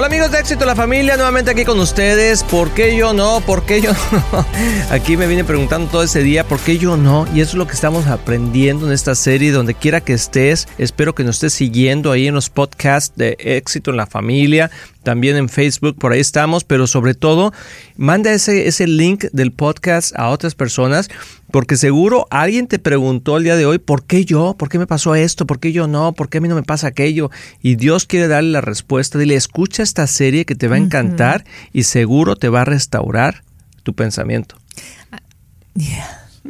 Hola amigos de Éxito la Familia, nuevamente aquí con ustedes. ¿Por qué yo no? ¿Por qué yo no? Aquí me vine preguntando todo ese día, ¿por qué yo no? Y eso es lo que estamos aprendiendo en esta serie, donde quiera que estés. Espero que nos estés siguiendo ahí en los podcasts de Éxito en la Familia también en Facebook, por ahí estamos, pero sobre todo, manda ese, ese link del podcast a otras personas, porque seguro alguien te preguntó el día de hoy, ¿por qué yo? ¿Por qué me pasó esto? ¿Por qué yo no? ¿Por qué a mí no me pasa aquello? Y Dios quiere darle la respuesta. Dile, escucha esta serie que te va a encantar y seguro te va a restaurar tu pensamiento.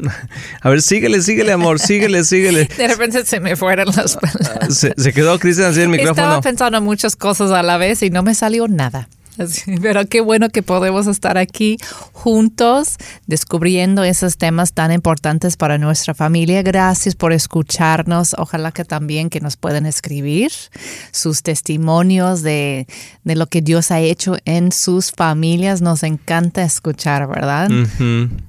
A ver, síguele, síguele, amor, síguele, síguele. De repente se me fueron las palabras. Se, quedó Cristian así el micrófono. Estaba pensando muchas cosas a la vez y no me salió nada. Pero qué bueno que podemos estar aquí juntos descubriendo esos temas tan importantes para nuestra familia. Gracias por escucharnos. Ojalá que también que nos puedan escribir sus testimonios de, lo que Dios ha hecho en sus familias. Nos encanta escuchar, ¿verdad?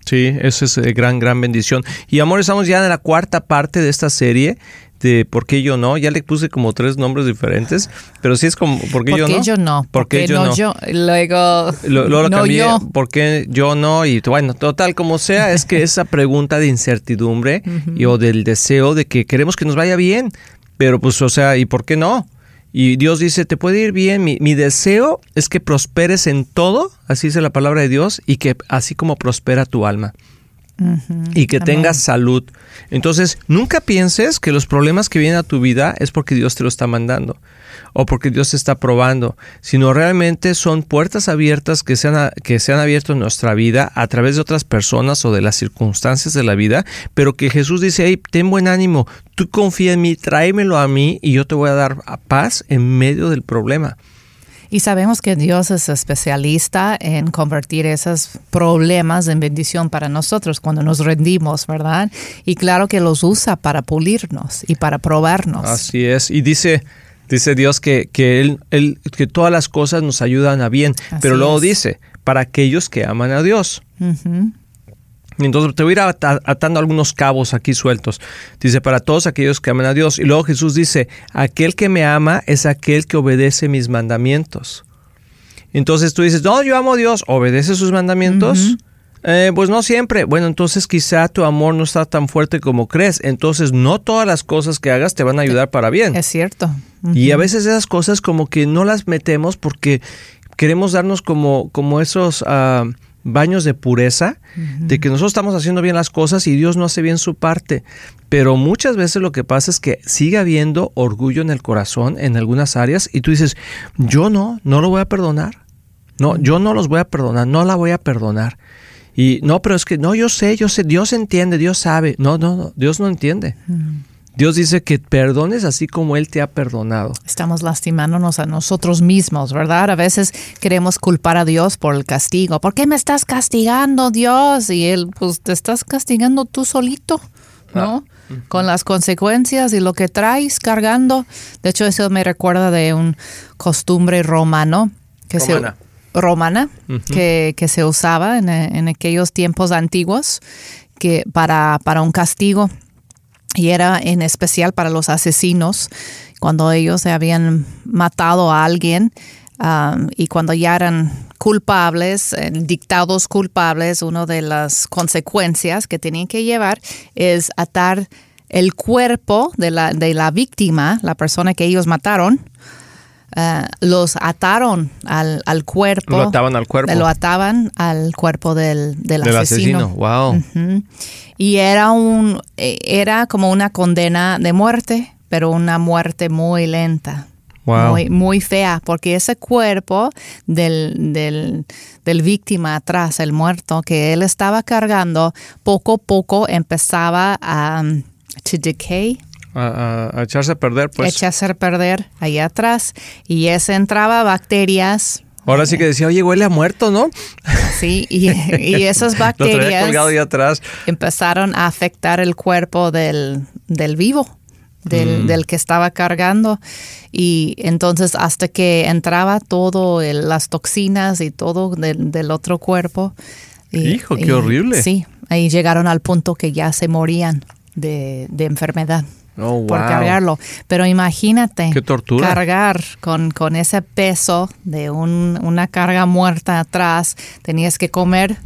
Sí, eso es eh, gran, gran bendición. Y amor, estamos ya en la cuarta parte de esta serie de por qué yo no. Ya le puse como tres nombres diferentes, pero sí es como ¿por qué, yo, no? yo no? ¿Por qué yo no? Yo, luego lo, luego no cambié, yo. ¿por qué yo no? Y bueno, total, como sea, es que esa pregunta de incertidumbre y, o del deseo de que queremos que nos vaya bien, pero pues, o sea, ¿y por qué no? Y Dios dice, te puede ir bien, mi, mi, deseo es que prosperes en todo, así dice la palabra de Dios, y que así como prospera tu alma y que tengas salud. Entonces, nunca pienses que los problemas que vienen a tu vida es porque Dios te lo está mandando o porque Dios te está probando, sino realmente son puertas abiertas que se han, que se han abierto en nuestra vida a través de otras personas o de las circunstancias de la vida, pero que Jesús dice, hey, ten buen ánimo, tú confía en mí, tráemelo a mí y yo te voy a dar paz en medio del problema. Y sabemos que Dios es especialista en convertir esos problemas en bendición para nosotros cuando nos rendimos, ¿verdad? Y claro que los usa para pulirnos y para probarnos. Así es. Y dice, dice Dios que, que, él, que todas las cosas nos ayudan a bien, pero luego dice, para aquellos que aman a Dios. Entonces te voy a ir atando algunos cabos aquí sueltos. Dice, para todos aquellos que aman a Dios. Y luego Jesús dice, aquel que me ama es aquel que obedece mis mandamientos. Entonces tú dices, no, yo amo a Dios, obedece sus mandamientos. Eh, pues no siempre. Bueno, entonces quizá tu amor no está tan fuerte como crees. Entonces no todas las cosas que hagas te van a ayudar para bien. Es cierto. Y a veces esas cosas como que no las metemos porque queremos darnos como, como esos... Ah, baños de pureza, de que nosotros estamos haciendo bien las cosas y Dios no hace bien su parte. Pero muchas veces lo que pasa es que sigue habiendo orgullo en el corazón en algunas áreas y tú dices, yo no, no lo voy a perdonar. No, yo no los voy a perdonar, no la voy a perdonar. Y no, pero es que no, yo sé, yo sé, Dios entiende, Dios sabe. No, no, no Dios no entiende. Dios dice que perdones así como Él te ha perdonado. Estamos lastimándonos a nosotros mismos, ¿verdad? A veces queremos culpar a Dios por el castigo. ¿Por qué me estás castigando, Dios? Y Él, pues te estás castigando tú solito, ¿no? Ah, Con las consecuencias y lo que traes cargando. De hecho, eso me recuerda de un costumbre romano que romana. se romana que, que, se usaba en, en, aquellos tiempos antiguos que para, para un castigo y era en especial para los asesinos, cuando ellos habían matado a alguien um, y cuando ya eran culpables, eh, dictados culpables, una de las consecuencias que tenían que llevar es atar el cuerpo de la, de la víctima, la persona que ellos mataron, uh, los ataron al, al, cuerpo. Lo ataban al cuerpo. Lo ataban al cuerpo del, del, del asesino. Wow y era un eh, era como una condena de muerte, pero una muerte muy lenta. Muy, muy fea, porque ese cuerpo del, del, del, víctima atrás, el muerto, que él estaba cargando, poco a poco empezaba a um, decay, a, echarse a perder, pues. Echarse a perder allá atrás. Y ese entraba bacterias Ahora sí que decía, oye, huele a muerto, ¿no? Sí, y, esas bacterias atrás. empezaron a afectar el cuerpo del, vivo, mm. del, que estaba cargando. Y entonces hasta que entraba todo las toxinas y todo del, otro cuerpo. Hijo, qué horrible. Sí, ahí llegaron al punto que ya se morían de, de enfermedad. Oh, por cargarlo. Pero imagínate Qué tortura. cargar con, con ese peso de un- una carga muerta atrás. Tenías que comer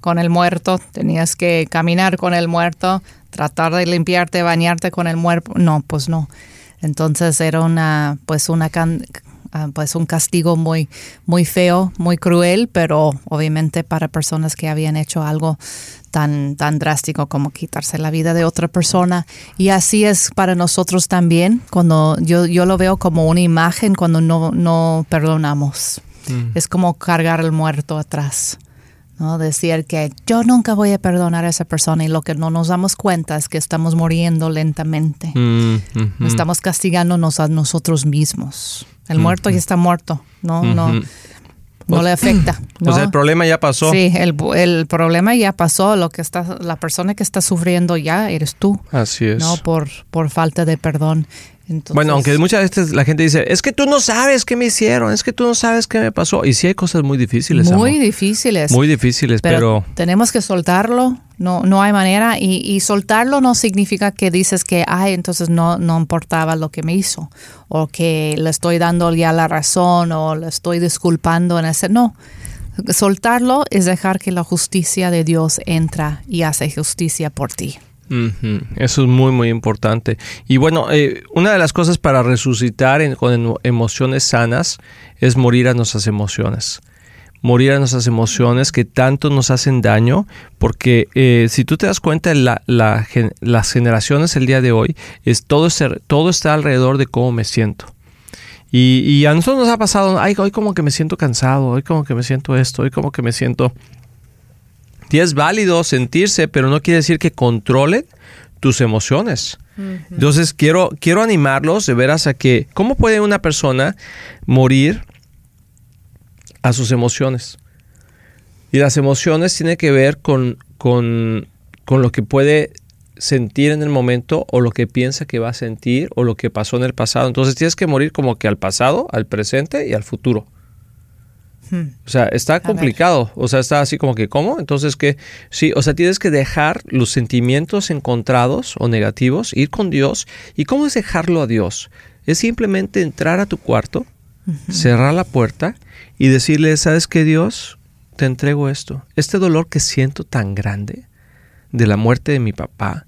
con el muerto, tenías que caminar con el muerto, tratar de limpiarte, bañarte con el muerto. No, pues no. Entonces era una, pues una can- ah, pues un castigo muy, muy feo, muy cruel, pero obviamente para personas que habían hecho algo tan, tan drástico como quitarse la vida de otra persona. Y así es para nosotros también, cuando yo, yo lo veo como una imagen cuando no, no perdonamos. Es como cargar el muerto atrás. ¿No? Decir que yo nunca voy a perdonar a esa persona y lo que no nos damos cuenta es que estamos muriendo lentamente. Mm. Estamos castigándonos a nosotros mismos. El muerto ya está muerto, no, no, no le afecta. O sea, ¿no? el problema ya pasó. Sí, el, el problema ya pasó. Lo que está, la persona que está sufriendo ya eres tú, Así es. no por, por falta de perdón. Entonces, Bueno, aunque muchas veces la gente dice, es que tú no sabes qué me hicieron, es que tú no sabes qué me pasó. Y sí hay cosas muy difíciles. muy amor. difíciles. Muy difíciles, pero, pero, tenemos que soltarlo. No, no hay manera. Y, y soltarlo no significa que dices que, ay, entonces no, no importaba lo que me hizo. O que le estoy dando ya la razón o le estoy disculpando en ese. No. Soltarlo es dejar que la justicia de Dios entra y hace justicia por ti. Eso es muy, muy importante. Y bueno, eh, una de las cosas para resucitar con emo- emociones sanas es morir a nuestras emociones. Morir a nuestras emociones que tanto nos hacen daño, porque eh, si tú te das cuenta, las generaciones el día de hoy, es todo, todo está alrededor de cómo me siento. Y, y a nosotros nos ha pasado, ay, hoy como que me siento cansado, hoy como que me siento esto, hoy como que me siento... Y es válido sentirse, pero no quiere decir que controlen tus emociones. Entonces quiero, quiero animarlos de veras a que, ¿cómo puede una persona morir a sus emociones? Y las emociones tienen que ver con, con, con lo que puede sentir en el momento o lo que piensa que va a sentir o lo que pasó en el pasado. Entonces tienes que morir como que al pasado, al presente y al futuro. O sea, está complicado. O sea, está así como que, ¿cómo? Entonces, que Sí, o sea, tienes que dejar los sentimientos encontrados o negativos, ir con Dios. ¿Y cómo es dejarlo a Dios? Es simplemente entrar a tu cuarto, cerrar la puerta y decirle, ¿sabes qué, Dios? Te entrego esto. Este dolor que siento tan grande de la muerte de mi papá,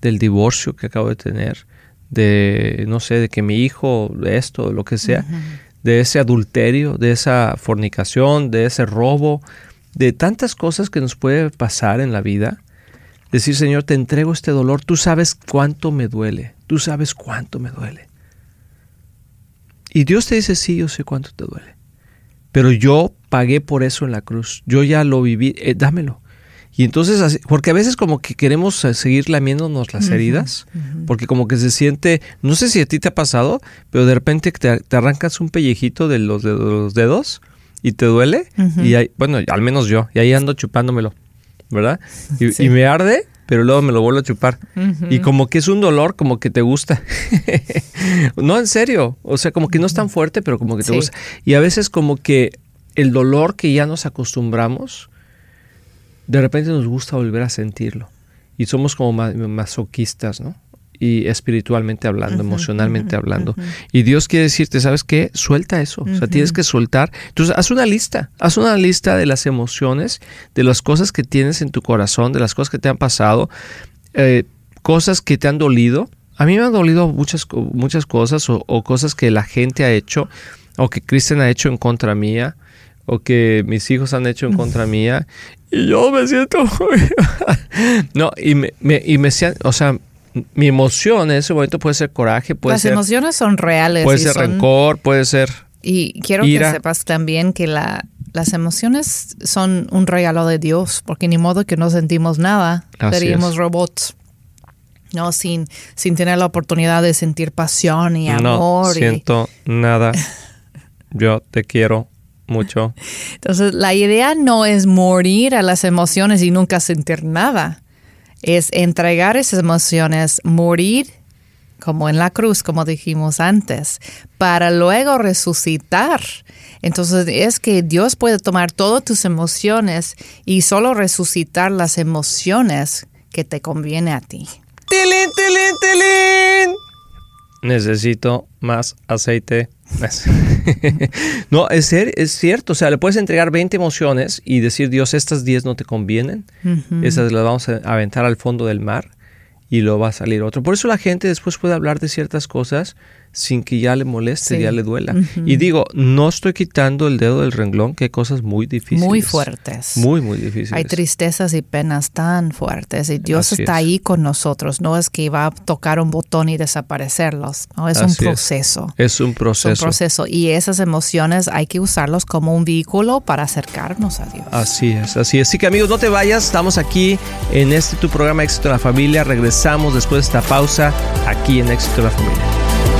del divorcio que acabo de tener, de, no sé, de que mi hijo, de esto, lo que sea, de ese adulterio, de esa fornicación, de ese robo, de tantas cosas que nos puede pasar en la vida. Decir, Señor, te entrego este dolor, tú sabes cuánto me duele, tú sabes cuánto me duele. Y Dios te dice, sí, yo sé cuánto te duele. Pero yo pagué por eso en la cruz, yo ya lo viví, eh, dámelo. Y entonces, así- porque a veces como que queremos eh, seguir lamiéndonos las heridas, porque como que se siente, no sé si a ti te ha pasado, pero de repente te, te arrancas un pellejito de los, de los dedos y te duele, y ahí- bueno, al menos yo, y ahí ando chupándomelo, ¿verdad? Y, Sí. y me arde, pero luego me lo vuelvo a chupar. Y como que es un dolor como que te gusta. no, en serio, o sea, como que no es tan fuerte, pero como que te Sí. gusta. Y a veces como que el dolor que ya nos acostumbramos, de repente nos gusta volver a sentirlo. Y somos como ma- masoquistas, ¿no? Y espiritualmente hablando, emocionalmente hablando. Y Dios quiere decirte, ¿sabes qué? Suelta eso. O sea, tienes que soltar. Entonces, haz una lista. Haz una lista de las emociones, de las cosas que tienes en tu corazón, de las cosas que te han pasado, eh, cosas que te han dolido. A mí me han dolido muchas, muchas cosas o, o cosas que la gente ha hecho o que Cristian ha hecho en contra mía o que mis hijos han hecho en contra mía y yo me siento no y me, me- y me o sea mi emoción en ese momento puede ser coraje puede Las ser emociones son reales. puede y ser son- rencor puede ser Y quiero ira. que sepas también que la, las emociones son un regalo de Dios, porque ni modo que no sentimos nada, Así seríamos es. robots. No, sin, sin tener la oportunidad de sentir pasión y no amor. y- siento nada yo te quiero mucho Entonces, la idea no es morir a las emociones y nunca sentir nada. Es entregar esas emociones, morir como en la cruz, como dijimos antes, para luego resucitar. Entonces, es que Dios puede tomar todas tus emociones y solo resucitar las emociones que te conviene a ti. ¡Tilín, tilín, tilín! necesito más aceite. no, es, ser, es cierto. O sea, le puedes entregar 20 emociones y decir, Dios, estas 10 no te convienen. Esas las vamos a aventar al fondo del mar y lo va a salir otro. Por eso la gente después puede hablar de ciertas cosas sin que ya le moleste, ya le duela. Y digo, no estoy quitando el dedo del renglón, que hay cosas muy difíciles. Muy fuertes. Muy, muy difíciles. Hay tristezas y penas tan fuertes y Dios está ahí con nosotros. No es que va a tocar un botón y desaparecerlos. No, es un proceso. Es. un proceso. Es un proceso. Y esas emociones hay que usarlos como un vehículo para acercarnos a Dios. Así es, así es. Así que amigos, no te vayas. Estamos aquí en este tu programa Éxito en la Familia. Regresamos después de esta pausa aquí en Éxito en la Familia.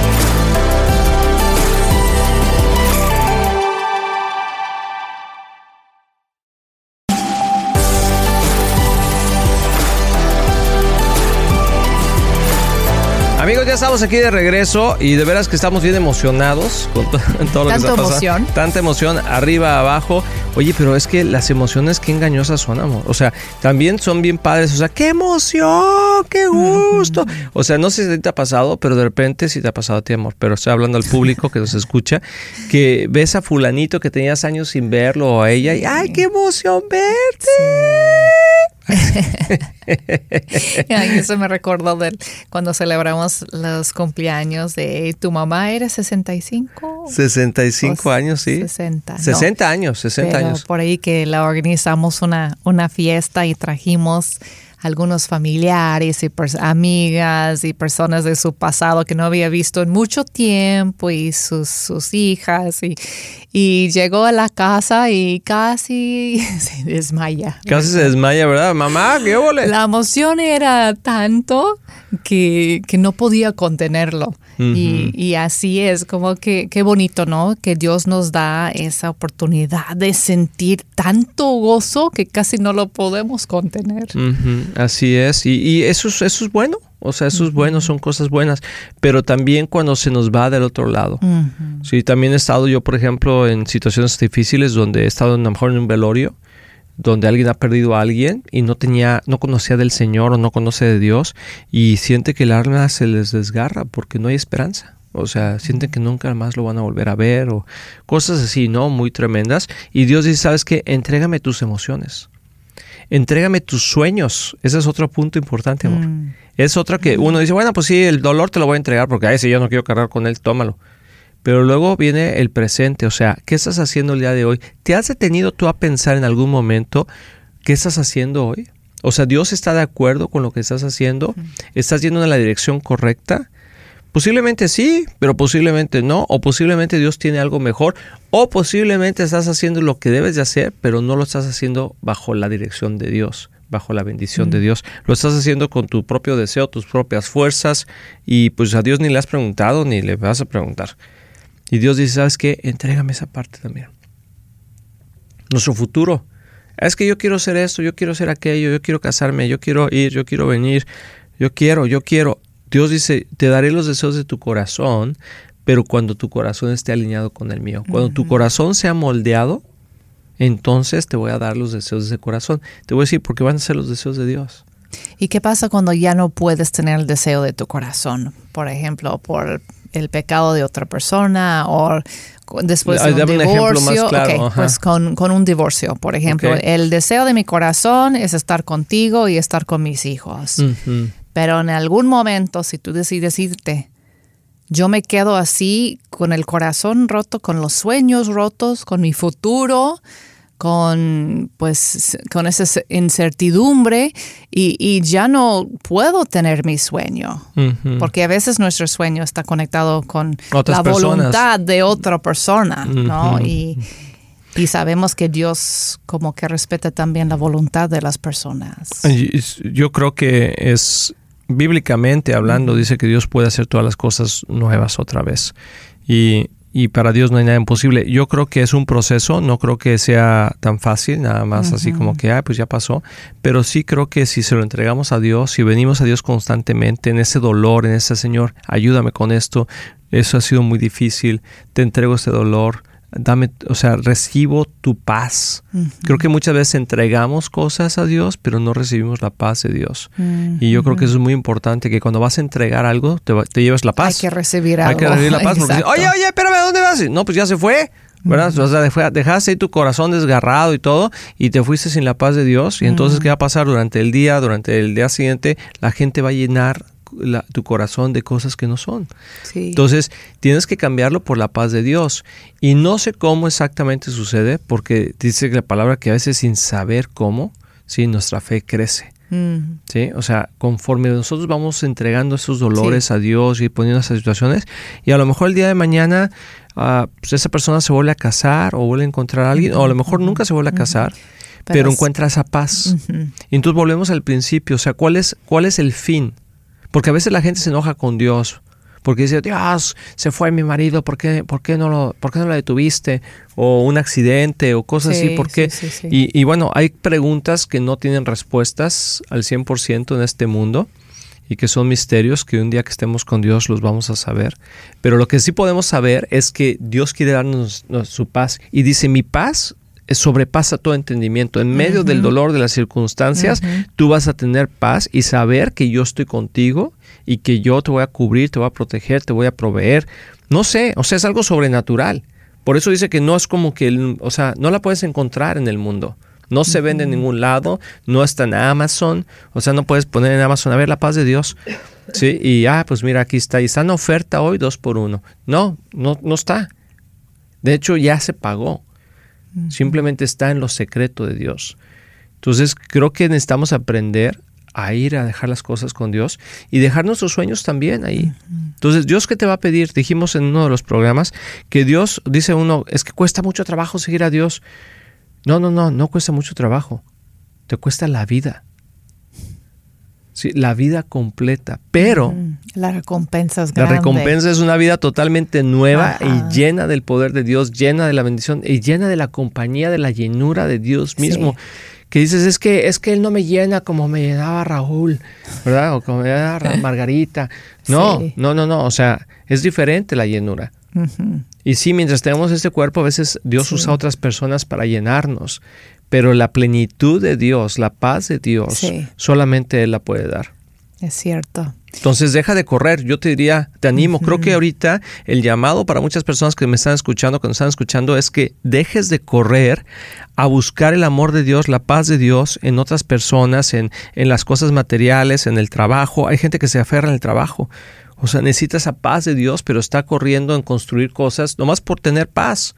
Amigos, ya estamos aquí de regreso y de veras que estamos bien emocionados con todo, lo que está emoción. Tanta emoción arriba, abajo. Oye, pero es que las emociones qué engañosas son, amor. O sea, también son bien padres. O sea, qué emoción, qué gusto. O sea, no sé si te ha pasado, pero de repente sí te ha pasado a ti, amor. Pero estoy hablando al público que nos escucha, que ves a fulanito que tenías años sin verlo o a ella y ¡ay, qué emoción verte! eso me recordó de cuando celebramos los cumpleaños de tu mamá, ¿era 65? 65 años, sí. 60. 60 años, 60 años. Por ahí que la organizamos una, una fiesta y trajimos algunos familiares y amigas y personas de su pasado que no había visto en mucho tiempo y sus, sus hijas y, y llegó a la casa y casi se desmaya. Casi se desmaya, ¿verdad? Mamá, qué ole. La emoción era tanto que, que no podía contenerlo. y, y, así es, como que qué bonito, ¿no? Que Dios nos da esa oportunidad de sentir tanto gozo que casi no lo podemos contener. Así es, y, y eso, eso es bueno. O sea, eso es bueno, son cosas buenas, pero también cuando se nos va del otro lado. Sí, también he estado yo, por ejemplo, en situaciones difíciles donde he estado a lo mejor en un velorio, donde alguien ha perdido a alguien y no tenía, no conocía del Señor o no conoce de Dios y siente que el alma se les desgarra porque no hay esperanza. O sea, sienten que nunca más lo van a volver a ver o cosas así, ¿no? Muy tremendas. Y Dios dice, ¿sabes qué? Entrégame tus emociones. Entrégame tus sueños. Ese es otro punto importante, amor. Mm. Es otra que uno dice, bueno, pues sí, el dolor te lo voy a entregar porque a ese yo no quiero cargar con él, tómalo. Pero luego viene el presente, o sea, ¿qué estás haciendo el día de hoy? ¿Te has detenido tú a pensar en algún momento qué estás haciendo hoy? O sea, Dios está de acuerdo con lo que estás haciendo, estás yendo en la dirección correcta. Posiblemente sí, pero posiblemente no, o posiblemente Dios tiene algo mejor, o posiblemente estás haciendo lo que debes de hacer, pero no lo estás haciendo bajo la dirección de Dios bajo la bendición de Dios. Lo estás haciendo con tu propio deseo, tus propias fuerzas y pues a Dios ni le has preguntado ni le vas a preguntar. Y Dios dice, ¿sabes qué? Entrégame esa parte también. Nuestro futuro. Es que yo quiero ser esto, yo quiero ser aquello, yo quiero casarme, yo quiero ir, yo quiero venir, yo quiero, yo quiero. Dios dice, te daré los deseos de tu corazón, pero cuando tu corazón esté alineado con el mío. Cuando tu corazón sea moldeado, entonces te voy a dar los deseos de ese corazón. Te voy a decir, porque van a ser los deseos de Dios. ¿Y qué pasa cuando ya no puedes tener el deseo de tu corazón? Por ejemplo, por el pecado de otra persona o después de un divorcio. pues con, un divorcio, por ejemplo. El deseo de mi corazón es estar contigo y estar con mis hijos. Pero en algún momento, si tú decides irte, yo me quedo así con el corazón roto, con los sueños rotos, con mi futuro, con pues con esa incertidumbre y, ya no puedo tener mi sueño. Porque a veces nuestro sueño está conectado con la voluntad de otra persona ¿no? y, y, sabemos que Dios como que respeta también la voluntad de las personas. Yo creo que es bíblicamente hablando dice que Dios puede hacer todas las cosas nuevas otra vez. Y y para Dios no hay nada imposible. Yo creo que es un proceso, no creo que sea tan fácil, nada más así como que, ah, pues ya pasó, pero sí creo que si se lo entregamos a Dios, si venimos a Dios constantemente en ese dolor, en ese Señor, ayúdame con esto, eso ha sido muy difícil, te entrego este dolor, dame, o sea, recibo tu paz. Creo que muchas veces entregamos cosas a Dios, pero no recibimos la paz de Dios. Y yo creo que eso es muy importante, que cuando vas a entregar algo, te, te llevas la paz. Hay que recibir algo. Hay que recibir la paz. Porque, oye, oye, espérame, ¿dónde vas? No, pues ya se fue. ¿verdad? O sea, dejaste ahí tu corazón desgarrado y todo, y te fuiste sin la paz de Dios. Y entonces, ¿qué va a pasar durante el día? Durante el día siguiente, la gente va a llenar tu corazón de cosas que no son. Entonces, tienes que cambiarlo por la paz de Dios. Y no sé cómo exactamente sucede, porque dice la palabra que a veces sin saber cómo, sí, nuestra fe crece. Mm. ¿Sí? O sea, conforme nosotros vamos entregando esos dolores a Dios y poniendo esas situaciones, y a lo mejor el día de mañana uh, pues esa persona se vuelve a casar o vuelve a encontrar a alguien, o a lo mejor nunca se vuelve a casar, pero, encuentra esa paz. Y entonces volvemos al principio, o sea, ¿cuál es, cuál es el fin? Porque a veces la gente se enoja con Dios. Porque dice, Dios, se fue mi marido, ¿por qué, por qué, no, lo, por qué no lo detuviste? O un accidente o cosas así, ¿por qué? y, y, bueno, hay preguntas que no tienen respuestas al 100% en este mundo y que son misterios que un día que estemos con Dios los vamos a saber. Pero lo que sí podemos saber es que Dios quiere darnos su paz y dice, mi paz sobrepasa todo entendimiento. En medio del dolor de las circunstancias, tú vas a tener paz y saber que yo estoy contigo y que yo te voy a cubrir, te voy a proteger, te voy a proveer. No sé, o sea, es algo sobrenatural. Por eso dice que no es como que, o sea, no la puedes encontrar en el mundo. No se vende en ningún lado, no está en Amazon, o sea, no puedes poner en Amazon, a ver, la paz de Dios. Sí, y ah, pues mira, aquí está, y está en oferta hoy dos por uno. No, no, no está. De hecho, ya se pagó. Simplemente está en lo secreto de Dios. Entonces, creo que necesitamos aprender a ir a dejar las cosas con Dios y dejar nuestros sueños también ahí. Entonces, Dios qué te va a pedir? Dijimos en uno de los programas que Dios dice uno, es que cuesta mucho trabajo seguir a Dios. No, no, no, no cuesta mucho trabajo. Te cuesta la vida. Sí, la vida completa, pero... La recompensa es La recompensa es una vida totalmente nueva y llena del poder de Dios, llena de la bendición y llena de la compañía, de la llenura de Dios mismo. Que dices, es que, es que Él no me llena como me llenaba Raúl, ¿verdad? O como me llenaba Margarita. No, no, no, no. O sea, es diferente la llenura. Y sí, mientras tenemos este cuerpo, a veces Dios usa a otras personas para llenarnos pero la plenitud de Dios, la paz de Dios, solamente Él la puede dar. Es cierto. Entonces deja de correr, yo te diría, te animo, creo que ahorita el llamado para muchas personas que me están escuchando, que nos están escuchando, es que dejes de correr a buscar el amor de Dios, la paz de Dios en otras personas, en, en las cosas materiales, en el trabajo. Hay gente que se aferra en el trabajo. O sea, necesita esa paz de Dios, pero está corriendo en construir cosas nomás por tener paz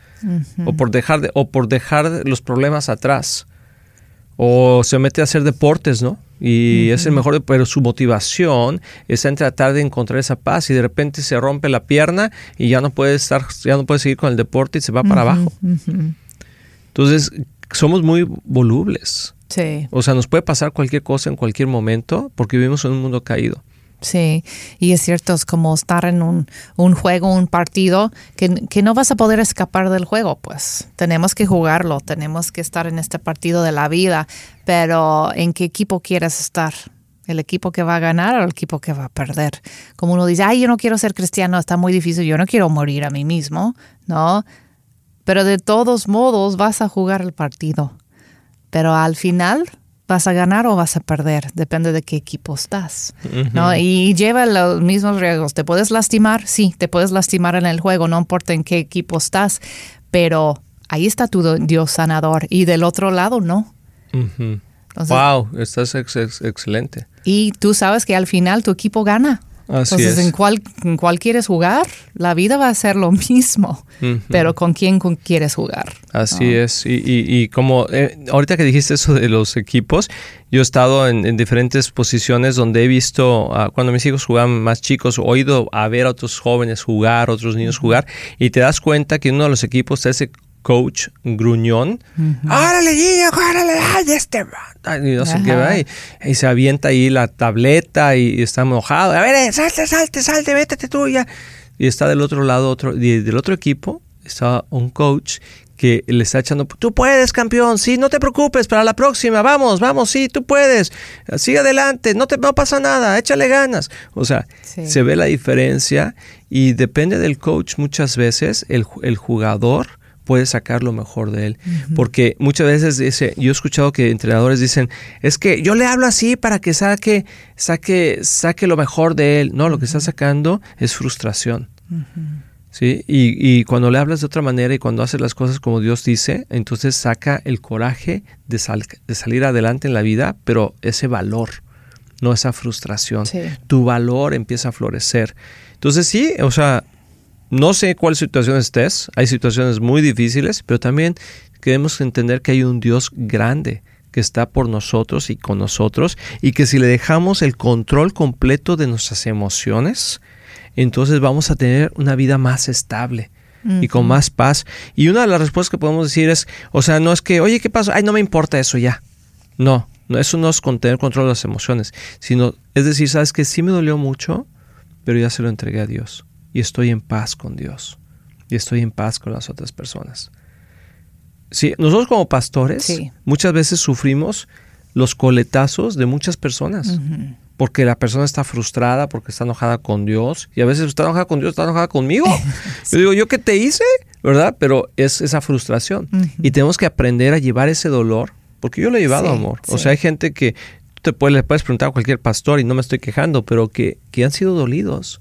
o por dejar de, o por dejar los problemas atrás. O se mete a hacer deportes, ¿no? Y es el mejor, pero su motivación está en tratar de encontrar esa paz y de repente se rompe la pierna y ya no puede estar, ya no puede seguir con el deporte y se va para abajo. Entonces, somos muy volubles. Sí. O sea, nos puede pasar cualquier cosa en cualquier momento porque vivimos en un mundo caído. Sí, y es cierto, es como estar en un, un juego, un partido, que, que, no vas a poder escapar del juego, pues tenemos que jugarlo, tenemos que estar en este partido de la vida, pero ¿en qué equipo quieres estar? ¿El equipo que va a ganar o el equipo que va a perder? Como uno dice, ay, yo no quiero ser cristiano, está muy difícil, yo no quiero morir a mí mismo, ¿no? Pero de todos modos vas a jugar el partido. Pero al final vas a ganar o vas a perder, depende de qué equipo estás, ¿no? Y lleva los mismos riesgos. Te puedes lastimar, sí, te puedes lastimar en el juego, no importa en qué equipo estás, pero ahí está tu Dios sanador y del otro lado no. wow, estás excelente. Y tú sabes que al final tu equipo gana. Entonces, ¿en cuál, ¿en cuál quieres jugar? La vida va a ser lo mismo, pero ¿con quién quieres jugar? Así es. Y, y, como eh, ahorita que dijiste eso de los equipos, yo he estado en, diferentes posiciones donde he visto, cuando mis hijos jugaban más chicos, he oído a ver a otros jóvenes jugar, otros niños jugar, y te das cuenta que uno de los equipos es coach gruñón. ¡Órale, niño! ¡Órale! ¡Ay, este! Y no sé qué va. Y, se avienta ahí la tableta y, está enojado. A ver, eh, salte, salte, salte, métete tú ya. Y está del otro lado, otro, del otro equipo, está un coach que le está echando, tú puedes, campeón, sí, no te preocupes, para la próxima, vamos, vamos, sí, tú puedes, sigue adelante, no te no pasa nada, échale ganas. O sea, se ve la diferencia y depende del coach muchas veces, el, el jugador puede sacar lo mejor de él. Porque muchas veces dice, yo he escuchado que entrenadores dicen, es que yo le hablo así para que saque, saque, saque lo mejor de él. No, lo que está sacando es frustración. ¿Sí? Y, y, cuando le hablas de otra manera y cuando haces las cosas como Dios dice, entonces saca el coraje de, de salir adelante en la vida, pero ese valor, no esa frustración. Tu valor empieza a florecer. Entonces sí, o sea, no sé cuál situación estés, hay situaciones muy difíciles, pero también queremos entender que hay un Dios grande que está por nosotros y con nosotros y que si le dejamos el control completo de nuestras emociones, entonces vamos a tener una vida más estable y con más paz. Y una de las respuestas que podemos decir es, o sea, no es que, oye, ¿qué pasa? Ay, no me importa eso ya. No, no eso no es con tener control de las emociones, sino, es decir, sabes que sí me dolió mucho, pero ya se lo entregué a Dios y estoy en paz con Dios y estoy en paz con las otras personas. Sí, nosotros como pastores muchas veces sufrimos los coletazos de muchas personas. Porque la persona está frustrada, porque está enojada con Dios. Y a veces está enojada con Dios, está enojada conmigo. Yo digo, ¿yo qué te hice? ¿Verdad? Pero es esa frustración. Y tenemos que aprender a llevar ese dolor. Porque yo lo he llevado, amor. O sea, hay gente que tú te le puedes preguntar a cualquier pastor y no me estoy quejando, pero que, que han sido dolidos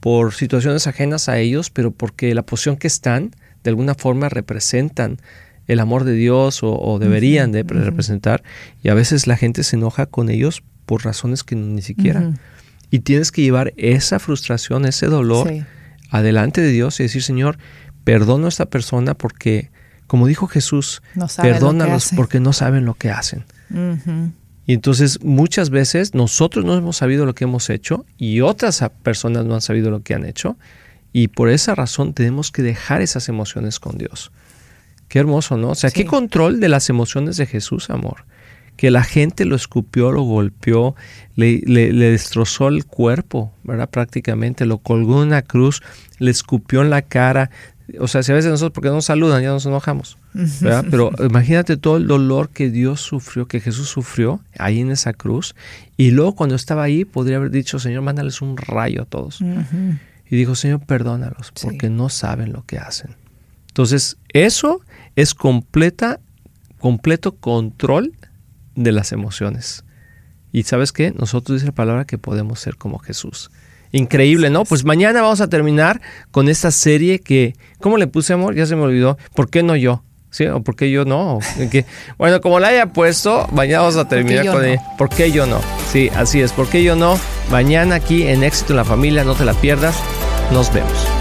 por situaciones ajenas a ellos, pero porque la posición que están de alguna forma representan el amor de Dios o, deberían de representar. Y a veces la gente se enoja con ellos por razones que ni siquiera. Y tienes que llevar esa frustración, ese dolor adelante de Dios y decir, Señor, perdono a esta persona porque, como dijo Jesús, perdónalos porque no saben lo que hacen. Y entonces muchas veces nosotros no hemos sabido lo que hemos hecho y otras personas no han sabido lo que han hecho. Y por esa razón tenemos que dejar esas emociones con Dios. Qué hermoso, ¿no? O sea, qué control de las emociones de Jesús, amor. Que la gente lo escupió, lo golpeó, le, le, le destrozó el cuerpo, ¿verdad? Prácticamente, lo colgó en una cruz, le escupió en la cara, o sea, si a veces nosotros porque no nos saludan ya nos enojamos, ¿verdad? Pero imagínate todo el dolor que Dios sufrió, que Jesús sufrió ahí en esa cruz. Y luego cuando estaba ahí podría haber dicho, Señor, mándales un rayo a todos. Y dijo, Señor, perdónalos porque no saben lo que hacen. Entonces, eso es completa, completo control de las emociones. Y sabes qué? Nosotros dice la palabra que podemos ser como Jesús. Increíble, ¿no? Pues mañana vamos a terminar con esta serie que, ¿cómo le puse amor? Ya se me olvidó. ¿Por qué no yo? ¿Sí? ¿O por qué yo no? Bueno, como la haya puesto, mañana vamos a terminar con ella. ¿Por qué yo no? Sí, así es. ¿Por qué yo no? Mañana aquí en Éxito en la Familia, no te la pierdas. Nos vemos.